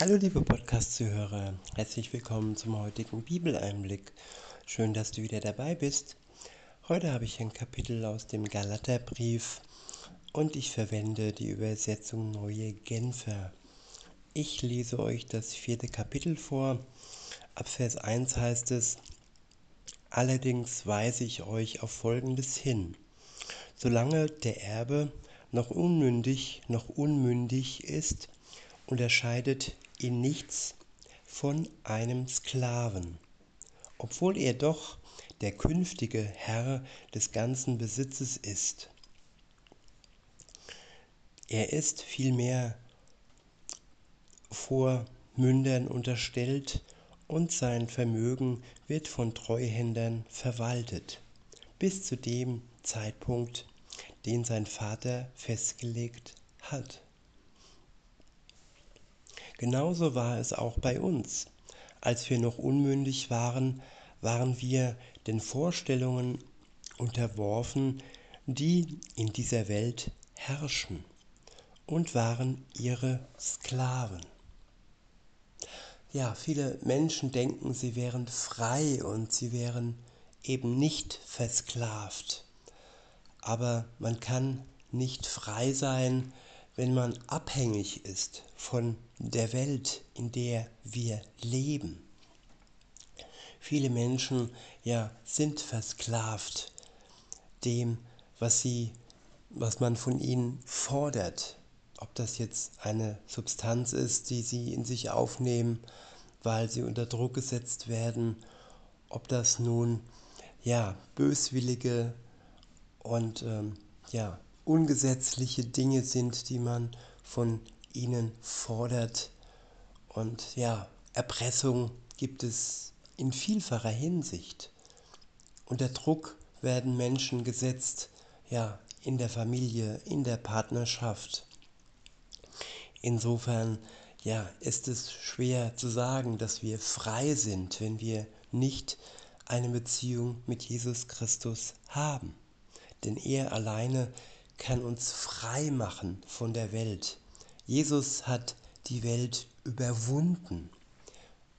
Hallo liebe Podcast-Zuhörer, herzlich willkommen zum heutigen Bibeleinblick. Schön, dass du wieder dabei bist. Heute habe ich ein Kapitel aus dem Galaterbrief und ich verwende die Übersetzung Neue Genfer. Ich lese euch das vierte Kapitel vor. Ab Vers 1 heißt es, Allerdings weise ich euch auf Folgendes hin. Solange der Erbe noch unmündig, noch unmündig ist, unterscheidet ihn nichts von einem Sklaven, obwohl er doch der künftige Herr des ganzen Besitzes ist. Er ist vielmehr vor Mündern unterstellt und sein Vermögen wird von Treuhändern verwaltet, bis zu dem Zeitpunkt, den sein Vater festgelegt hat. Genauso war es auch bei uns. Als wir noch unmündig waren, waren wir den Vorstellungen unterworfen, die in dieser Welt herrschen und waren ihre Sklaven. Ja, viele Menschen denken, sie wären frei und sie wären eben nicht versklavt. Aber man kann nicht frei sein, wenn man abhängig ist von der Welt, in der wir leben. Viele Menschen ja sind versklavt dem, was sie was man von ihnen fordert. Ob das jetzt eine Substanz ist, die sie in sich aufnehmen, weil sie unter Druck gesetzt werden, ob das nun ja böswillige und ähm, ja ungesetzliche Dinge sind, die man von ihnen fordert. Und ja, Erpressung gibt es in vielfacher Hinsicht. Unter Druck werden Menschen gesetzt, ja, in der Familie, in der Partnerschaft. Insofern, ja, ist es schwer zu sagen, dass wir frei sind, wenn wir nicht eine Beziehung mit Jesus Christus haben. Denn er alleine kann uns frei machen von der Welt. Jesus hat die Welt überwunden.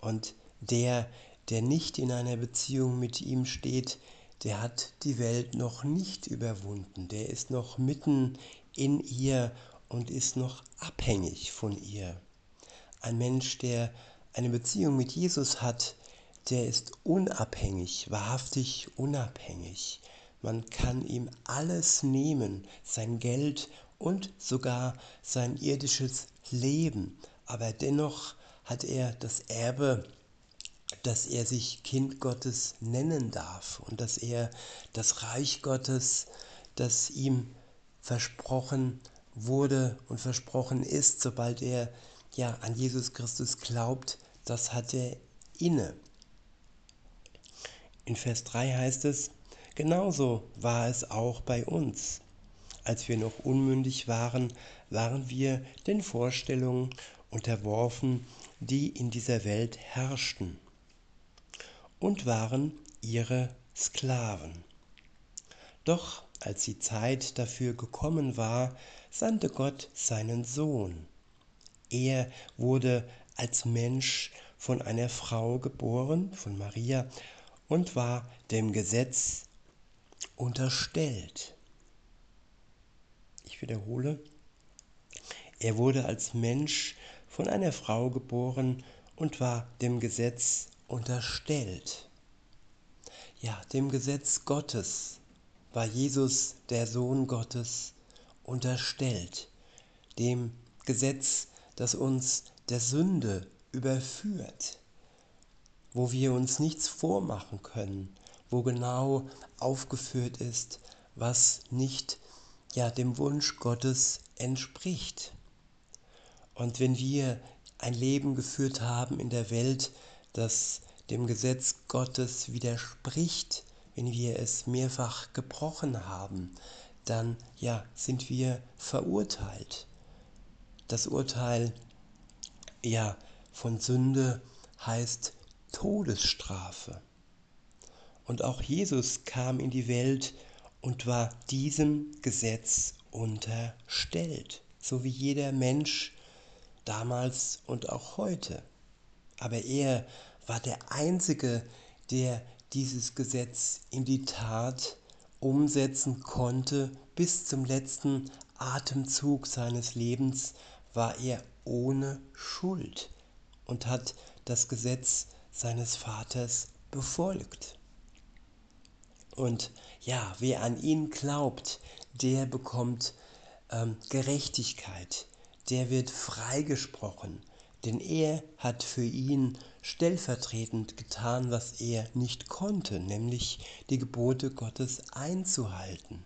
Und der, der nicht in einer Beziehung mit ihm steht, der hat die Welt noch nicht überwunden. Der ist noch mitten in ihr und ist noch abhängig von ihr. Ein Mensch, der eine Beziehung mit Jesus hat, der ist unabhängig, wahrhaftig unabhängig. Man kann ihm alles nehmen, sein Geld und sogar sein irdisches Leben, aber dennoch hat er das Erbe, dass er sich Kind Gottes nennen darf und dass er das Reich Gottes, das ihm versprochen wurde und versprochen ist, sobald er ja an Jesus Christus glaubt, das hat er inne. In Vers 3 heißt es, Genauso war es auch bei uns. Als wir noch unmündig waren, waren wir den Vorstellungen unterworfen, die in dieser Welt herrschten, und waren ihre Sklaven. Doch als die Zeit dafür gekommen war, sandte Gott seinen Sohn. Er wurde als Mensch von einer Frau geboren, von Maria, und war dem Gesetz unterstellt. Ich wiederhole, er wurde als Mensch von einer Frau geboren und war dem Gesetz unterstellt. Ja, dem Gesetz Gottes war Jesus, der Sohn Gottes, unterstellt. Dem Gesetz, das uns der Sünde überführt, wo wir uns nichts vormachen können, wo genau aufgeführt ist, was nicht ja dem Wunsch Gottes entspricht. Und wenn wir ein Leben geführt haben in der Welt, das dem Gesetz Gottes widerspricht, wenn wir es mehrfach gebrochen haben, dann ja, sind wir verurteilt. Das Urteil ja von Sünde heißt Todesstrafe. Und auch Jesus kam in die Welt und war diesem Gesetz unterstellt, so wie jeder Mensch damals und auch heute. Aber er war der Einzige, der dieses Gesetz in die Tat umsetzen konnte. Bis zum letzten Atemzug seines Lebens war er ohne Schuld und hat das Gesetz seines Vaters befolgt. Und ja, wer an ihn glaubt, der bekommt ähm, Gerechtigkeit, der wird freigesprochen, denn er hat für ihn stellvertretend getan, was er nicht konnte, nämlich die Gebote Gottes einzuhalten.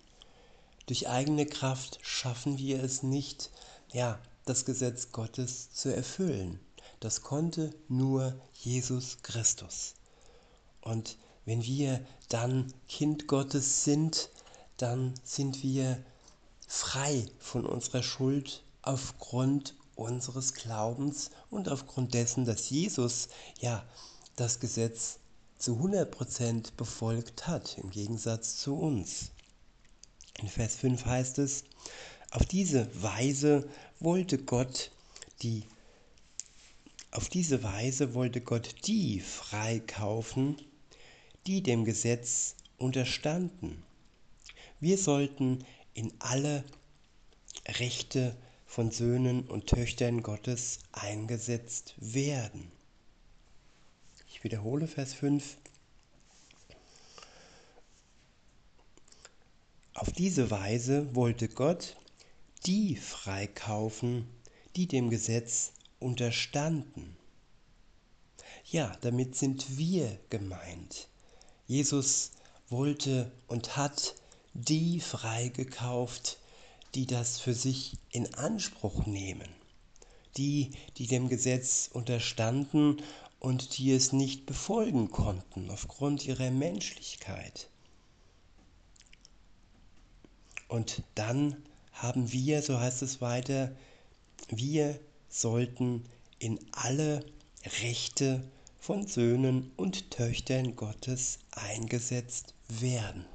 Durch eigene Kraft schaffen wir es nicht, ja, das Gesetz Gottes zu erfüllen. Das konnte nur Jesus Christus. Und wenn wir dann Kind Gottes sind, dann sind wir frei von unserer Schuld aufgrund unseres Glaubens und aufgrund dessen, dass Jesus ja das Gesetz zu 100% befolgt hat, im Gegensatz zu uns. In Vers 5 heißt es, auf diese Weise wollte Gott die auf diese Weise wollte Gott die freikaufen, die dem Gesetz unterstanden. Wir sollten in alle Rechte von Söhnen und Töchtern Gottes eingesetzt werden. Ich wiederhole Vers 5. Auf diese Weise wollte Gott die freikaufen, die dem Gesetz unterstanden. Ja, damit sind wir gemeint. Jesus wollte und hat die freigekauft, die das für sich in Anspruch nehmen. Die, die dem Gesetz unterstanden und die es nicht befolgen konnten aufgrund ihrer Menschlichkeit. Und dann haben wir, so heißt es weiter, wir sollten in alle Rechte von Söhnen und Töchtern Gottes eingesetzt werden.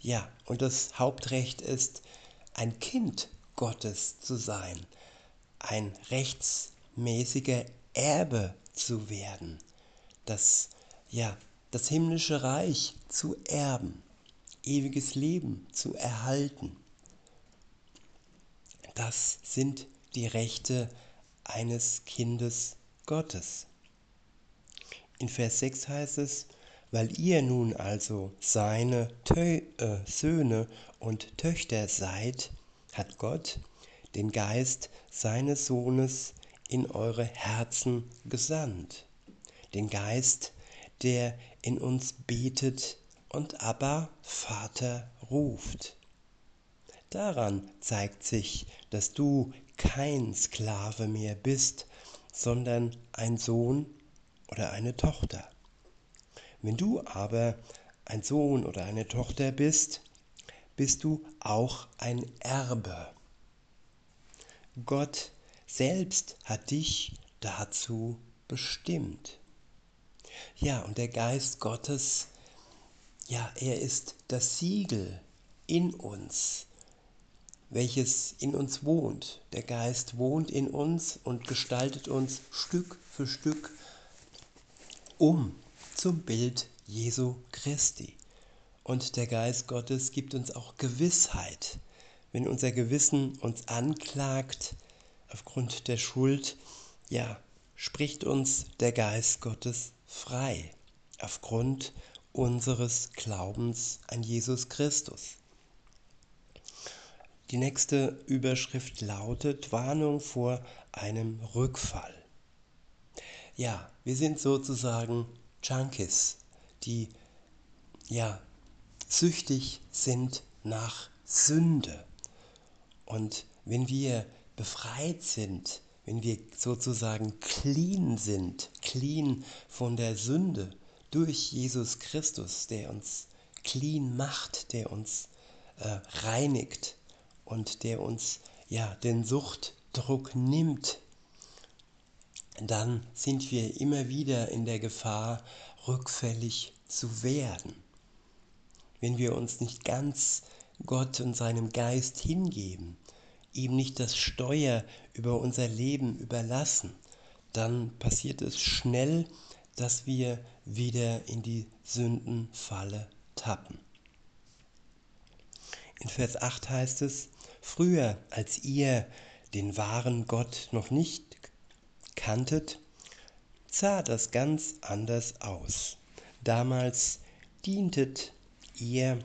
Ja, und das Hauptrecht ist, ein Kind Gottes zu sein, ein rechtsmäßiger Erbe zu werden, das, ja, das himmlische Reich zu erben, ewiges Leben zu erhalten. Das sind die Rechte eines Kindes Gottes. In Vers 6 heißt es, weil ihr nun also seine Tö äh, Söhne und Töchter seid, hat Gott den Geist seines Sohnes in eure Herzen gesandt. Den Geist, der in uns betet und aber Vater ruft. Daran zeigt sich, dass du kein Sklave mehr bist, sondern ein Sohn oder eine Tochter. Wenn du aber ein Sohn oder eine Tochter bist, bist du auch ein Erbe. Gott selbst hat dich dazu bestimmt. Ja, und der Geist Gottes, ja, er ist das Siegel in uns, welches in uns wohnt. Der Geist wohnt in uns und gestaltet uns Stück für Stück um zum Bild Jesu Christi. Und der Geist Gottes gibt uns auch Gewissheit. Wenn unser Gewissen uns anklagt aufgrund der Schuld, ja, spricht uns der Geist Gottes frei aufgrund unseres Glaubens an Jesus Christus. Die nächste Überschrift lautet Warnung vor einem Rückfall. Ja, wir sind sozusagen Junkies, die ja süchtig sind nach Sünde. Und wenn wir befreit sind, wenn wir sozusagen clean sind, clean von der Sünde durch Jesus Christus, der uns clean macht, der uns äh, reinigt und der uns ja den Suchtdruck nimmt, dann sind wir immer wieder in der Gefahr, rückfällig zu werden. Wenn wir uns nicht ganz Gott und seinem Geist hingeben, ihm nicht das Steuer über unser Leben überlassen, dann passiert es schnell, dass wir wieder in die Sündenfalle tappen. In Vers 8 heißt es, früher als ihr den wahren Gott noch nicht kanntet, sah das ganz anders aus. Damals dientet ihr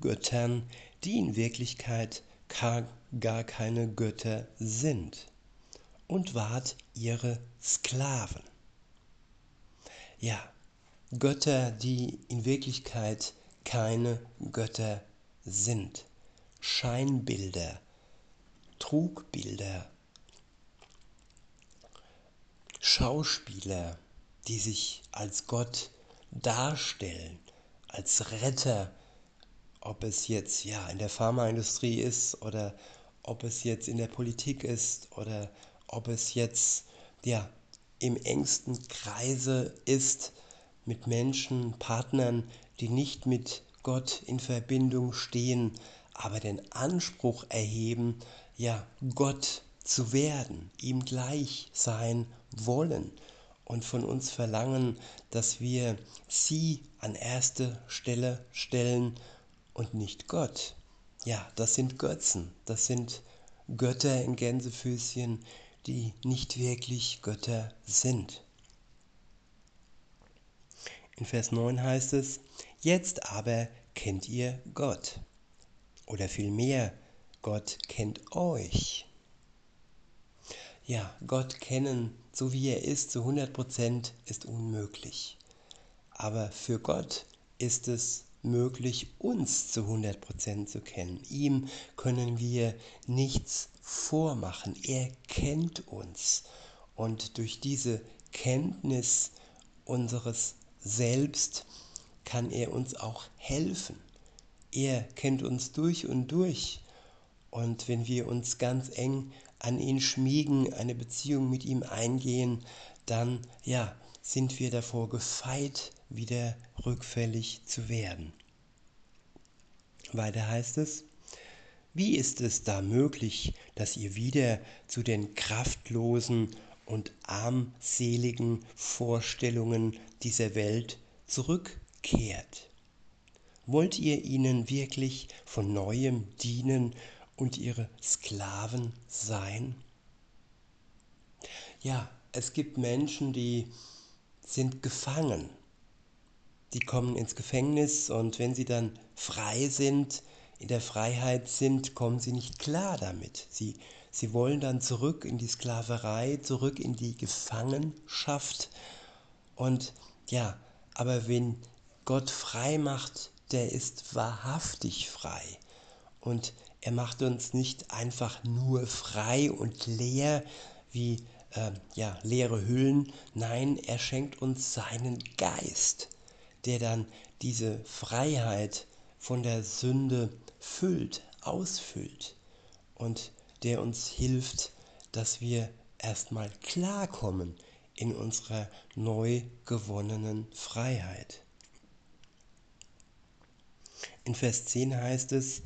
Göttern, die in Wirklichkeit gar keine Götter sind, und wart ihre Sklaven. Ja, Götter, die in Wirklichkeit keine Götter sind. Scheinbilder, Trugbilder, Schauspieler, die sich als Gott darstellen, als Retter, ob es jetzt ja in der Pharmaindustrie ist oder ob es jetzt in der Politik ist oder ob es jetzt ja im engsten Kreise ist mit Menschen, Partnern, die nicht mit Gott in Verbindung stehen, aber den Anspruch erheben, ja, Gott zu werden, ihm gleich sein wollen und von uns verlangen, dass wir sie an erste Stelle stellen und nicht Gott. Ja, das sind Götzen, das sind Götter in Gänsefüßchen, die nicht wirklich Götter sind. In Vers 9 heißt es, jetzt aber kennt ihr Gott. Oder vielmehr, Gott kennt euch. Ja, Gott kennen, so wie er ist, zu 100% ist unmöglich. Aber für Gott ist es möglich, uns zu 100% zu kennen. Ihm können wir nichts vormachen. Er kennt uns. Und durch diese Kenntnis unseres Selbst kann er uns auch helfen. Er kennt uns durch und durch. Und wenn wir uns ganz eng an ihn schmiegen, eine Beziehung mit ihm eingehen, dann ja, sind wir davor gefeit, wieder rückfällig zu werden. Weiter heißt es, wie ist es da möglich, dass ihr wieder zu den kraftlosen und armseligen Vorstellungen dieser Welt zurückkehrt? Wollt ihr ihnen wirklich von neuem dienen und ihre Sklaven sein? Ja, es gibt Menschen, die sind gefangen. Die kommen ins Gefängnis und wenn sie dann frei sind, in der Freiheit sind, kommen sie nicht klar damit. Sie, sie wollen dann zurück in die Sklaverei, zurück in die Gefangenschaft. Und ja, aber wenn Gott frei macht, der ist wahrhaftig frei. Und er macht uns nicht einfach nur frei und leer wie äh, ja, leere Hüllen. Nein, er schenkt uns seinen Geist, der dann diese Freiheit von der Sünde füllt, ausfüllt und der uns hilft, dass wir erstmal klarkommen in unserer neu gewonnenen Freiheit. In Vers 10 heißt es,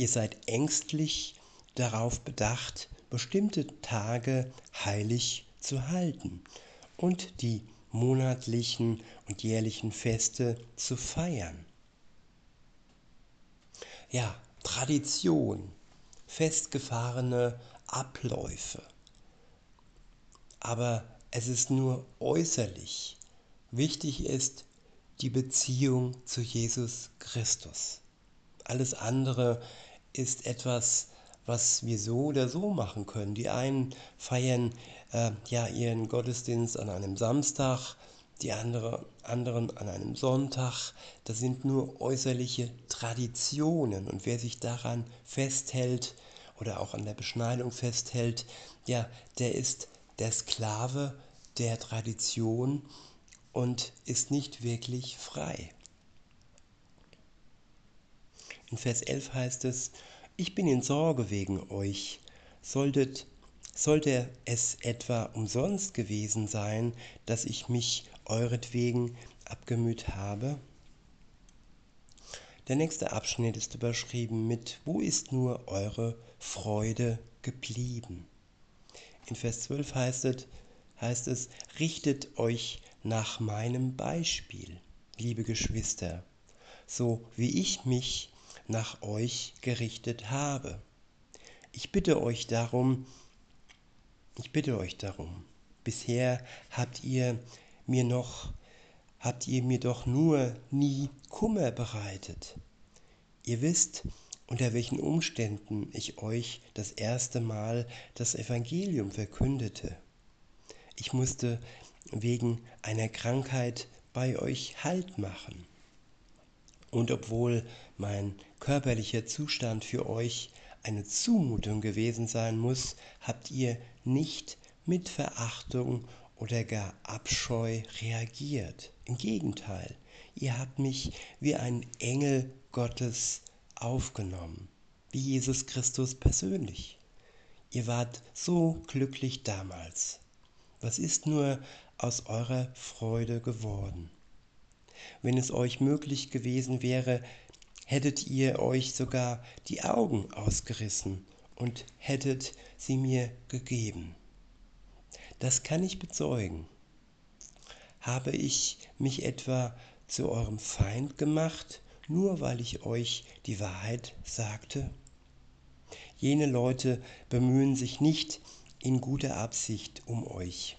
ihr seid ängstlich darauf bedacht, bestimmte Tage heilig zu halten und die monatlichen und jährlichen Feste zu feiern ja, Tradition, festgefahrene Abläufe. Aber es ist nur äußerlich. Wichtig ist die Beziehung zu Jesus Christus. Alles andere ist etwas, was wir so oder so machen können. Die einen feiern äh, ja ihren Gottesdienst an einem Samstag, die andere, anderen an einem Sonntag. Das sind nur äußerliche Traditionen. Und wer sich daran festhält oder auch an der Beschneidung festhält, ja, der ist der Sklave der Tradition und ist nicht wirklich frei. In Vers 11 heißt es, ich bin in Sorge wegen euch. Solltet, sollte es etwa umsonst gewesen sein, dass ich mich euretwegen abgemüht habe? Der nächste Abschnitt ist überschrieben mit Wo ist nur eure Freude geblieben? In Vers 12 heißt es, heißt es, richtet euch nach meinem Beispiel, liebe Geschwister, so wie ich mich nach euch gerichtet habe. Ich bitte euch darum, ich bitte euch darum, bisher habt ihr mir noch, habt ihr mir doch nur nie Kummer bereitet. Ihr wisst, unter welchen Umständen ich euch das erste Mal das Evangelium verkündete. Ich musste wegen einer Krankheit bei euch Halt machen. Und obwohl mein körperlicher Zustand für euch eine Zumutung gewesen sein muss, habt ihr nicht mit Verachtung oder gar Abscheu reagiert. Im Gegenteil, ihr habt mich wie ein Engel Gottes aufgenommen, wie Jesus Christus persönlich. Ihr wart so glücklich damals. Was ist nur aus eurer Freude geworden? Wenn es euch möglich gewesen wäre, hättet ihr euch sogar die Augen ausgerissen und hättet sie mir gegeben. Das kann ich bezeugen. Habe ich mich etwa zu eurem Feind gemacht nur weil ich euch die Wahrheit sagte? Jene Leute bemühen sich nicht in guter Absicht um euch.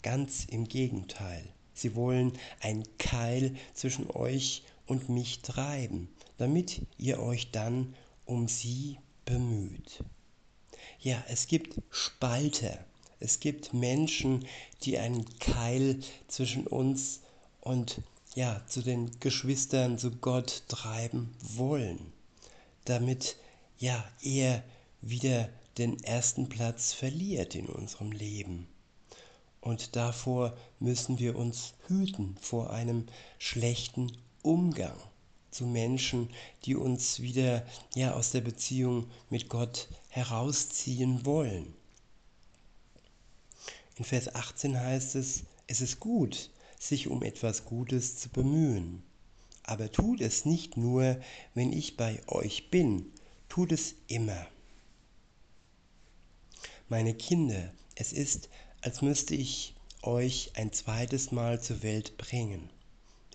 Ganz im Gegenteil. Sie wollen ein Keil zwischen euch und mich treiben, damit ihr euch dann um sie bemüht. Ja, es gibt Spalter. Es gibt Menschen, die einen Keil zwischen uns und ja, zu den Geschwistern, zu Gott treiben wollen, damit ja, er wieder den ersten Platz verliert in unserem Leben. Und davor müssen wir uns hüten, vor einem schlechten Umgang zu Menschen, die uns wieder ja, aus der Beziehung mit Gott herausziehen wollen. In Vers 18 heißt es, es ist gut, sich um etwas Gutes zu bemühen. Aber tut es nicht nur, wenn ich bei euch bin, tut es immer. Meine Kinder, es ist, als müsste ich euch ein zweites Mal zur Welt bringen.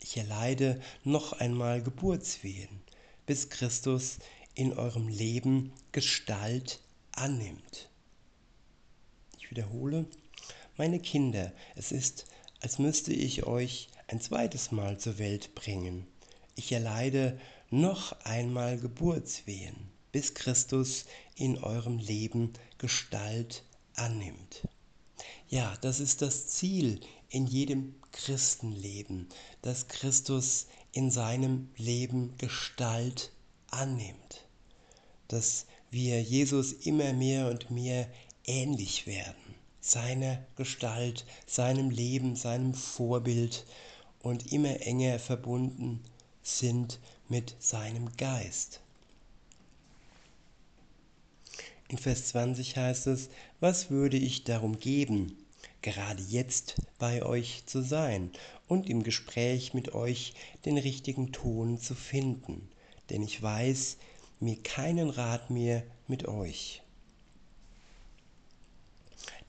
Ich erleide noch einmal Geburtswehen, bis Christus in eurem Leben Gestalt annimmt. Ich wiederhole, meine Kinder, es ist, als müsste ich euch ein zweites Mal zur Welt bringen. Ich erleide noch einmal Geburtswehen, bis Christus in eurem Leben Gestalt annimmt. Ja, das ist das Ziel in jedem Christenleben, dass Christus in seinem Leben Gestalt annimmt, dass wir Jesus immer mehr und mehr ähnlich werden seiner Gestalt, seinem Leben, seinem Vorbild und immer enger verbunden sind mit seinem Geist. In Vers 20 heißt es, was würde ich darum geben, gerade jetzt bei euch zu sein und im Gespräch mit euch den richtigen Ton zu finden, denn ich weiß mir keinen Rat mehr mit euch.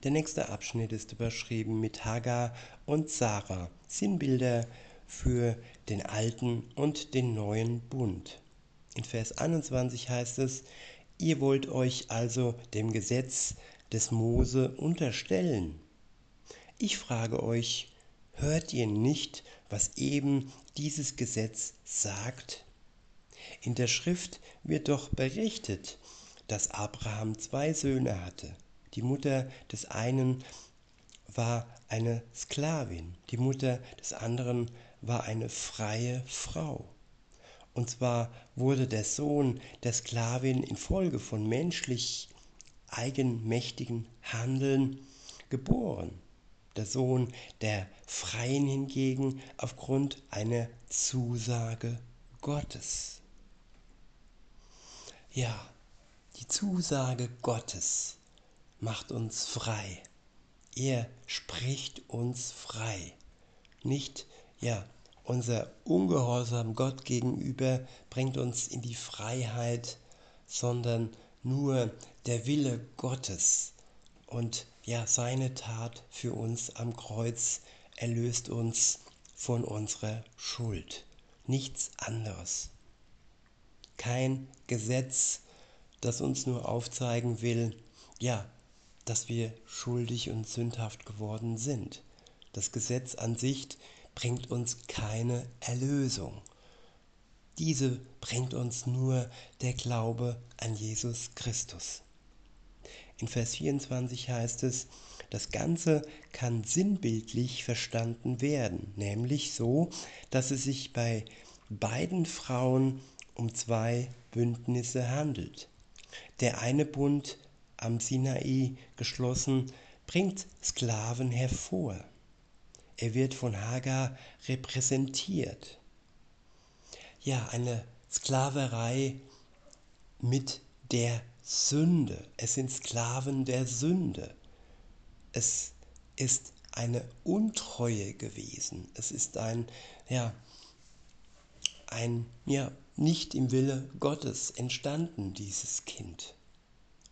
Der nächste Abschnitt ist überschrieben mit Hagar und Sarah, Sinnbilder für den alten und den neuen Bund. In Vers 21 heißt es, ihr wollt euch also dem Gesetz des Mose unterstellen. Ich frage euch, hört ihr nicht, was eben dieses Gesetz sagt? In der Schrift wird doch berichtet, dass Abraham zwei Söhne hatte. Die Mutter des einen war eine Sklavin, die Mutter des anderen war eine freie Frau. Und zwar wurde der Sohn der Sklavin infolge von menschlich eigenmächtigen Handeln geboren. Der Sohn der Freien hingegen aufgrund einer Zusage Gottes. Ja, die Zusage Gottes macht uns frei. Er spricht uns frei. Nicht, ja, unser Ungehorsam Gott gegenüber bringt uns in die Freiheit, sondern nur der Wille Gottes und ja, seine Tat für uns am Kreuz erlöst uns von unserer Schuld. Nichts anderes. Kein Gesetz, das uns nur aufzeigen will, ja, dass wir schuldig und sündhaft geworden sind. Das Gesetz an sich bringt uns keine Erlösung. Diese bringt uns nur der Glaube an Jesus Christus. In Vers 24 heißt es, das Ganze kann sinnbildlich verstanden werden, nämlich so, dass es sich bei beiden Frauen um zwei Bündnisse handelt. Der eine Bund am Sinai geschlossen bringt Sklaven hervor. Er wird von Hagar repräsentiert. Ja, eine Sklaverei mit der Sünde. Es sind Sklaven der Sünde. Es ist eine Untreue gewesen. Es ist ein, ja, ein, ja, nicht im Wille Gottes entstanden, dieses Kind.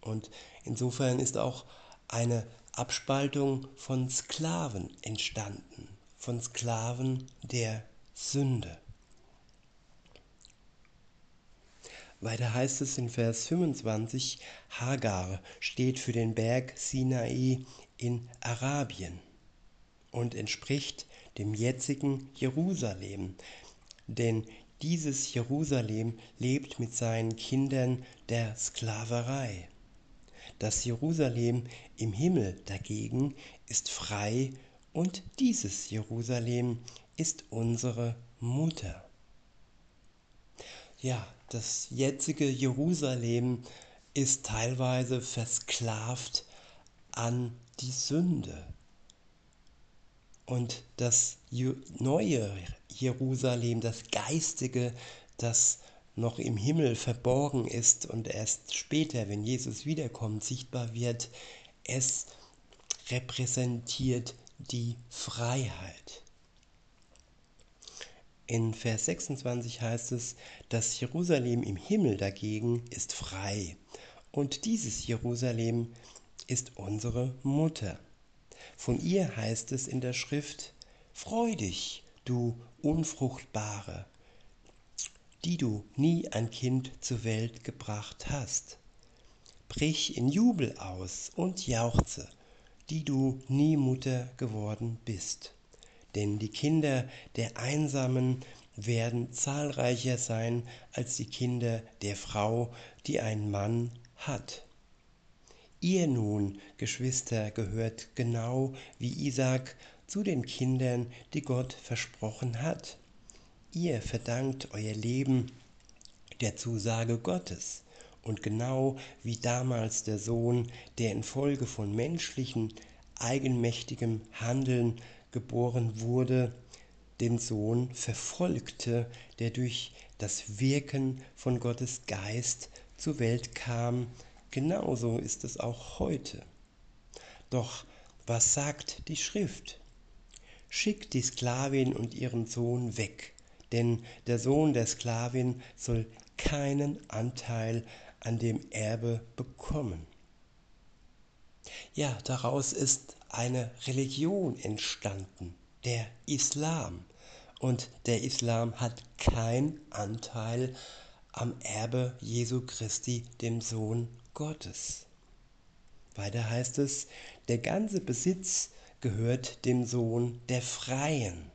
Und insofern ist auch eine Abspaltung von Sklaven entstanden, von Sklaven der Sünde. Weiter heißt es in Vers 25, Hagar steht für den Berg Sinai in Arabien und entspricht dem jetzigen Jerusalem, denn dieses Jerusalem lebt mit seinen Kindern der Sklaverei. Das Jerusalem im Himmel dagegen ist frei und dieses Jerusalem ist unsere Mutter. Ja, das jetzige Jerusalem ist teilweise versklavt an die Sünde. Und das neue Jerusalem, das geistige, das noch im Himmel verborgen ist und erst später, wenn Jesus wiederkommt, sichtbar wird, es repräsentiert die Freiheit. In Vers 26 heißt es, das Jerusalem im Himmel dagegen ist frei und dieses Jerusalem ist unsere Mutter. Von ihr heißt es in der Schrift, Freu dich, du Unfruchtbare, die du nie ein Kind zur Welt gebracht hast. Brich in Jubel aus und jauchze, die du nie Mutter geworden bist denn die Kinder der Einsamen werden zahlreicher sein als die Kinder der Frau, die einen Mann hat. Ihr nun, Geschwister, gehört genau wie Isaac zu den Kindern, die Gott versprochen hat. Ihr verdankt euer Leben der Zusage Gottes. Und genau wie damals der Sohn, der infolge von menschlichen, eigenmächtigem Handeln geboren wurde, den Sohn verfolgte, der durch das Wirken von Gottes Geist zur Welt kam, genauso ist es auch heute. Doch was sagt die Schrift? Schickt die Sklavin und ihren Sohn weg, denn der Sohn der Sklavin soll keinen Anteil an dem Erbe bekommen. Ja, daraus ist eine Religion entstanden, der Islam. Und der Islam hat keinen Anteil am Erbe Jesu Christi, dem Sohn Gottes. Weiter heißt es, der ganze Besitz gehört dem Sohn der Freien.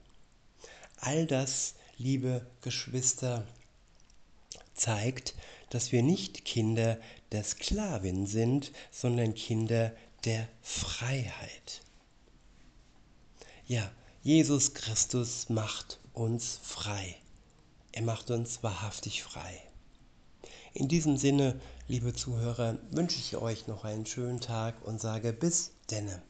All das, liebe Geschwister, zeigt, dass wir nicht Kinder der Sklavin sind, sondern Kinder der Freiheit. Ja, Jesus Christus macht uns frei. Er macht uns wahrhaftig frei. In diesem Sinne, liebe Zuhörer, wünsche ich euch noch einen schönen Tag und sage bis denne.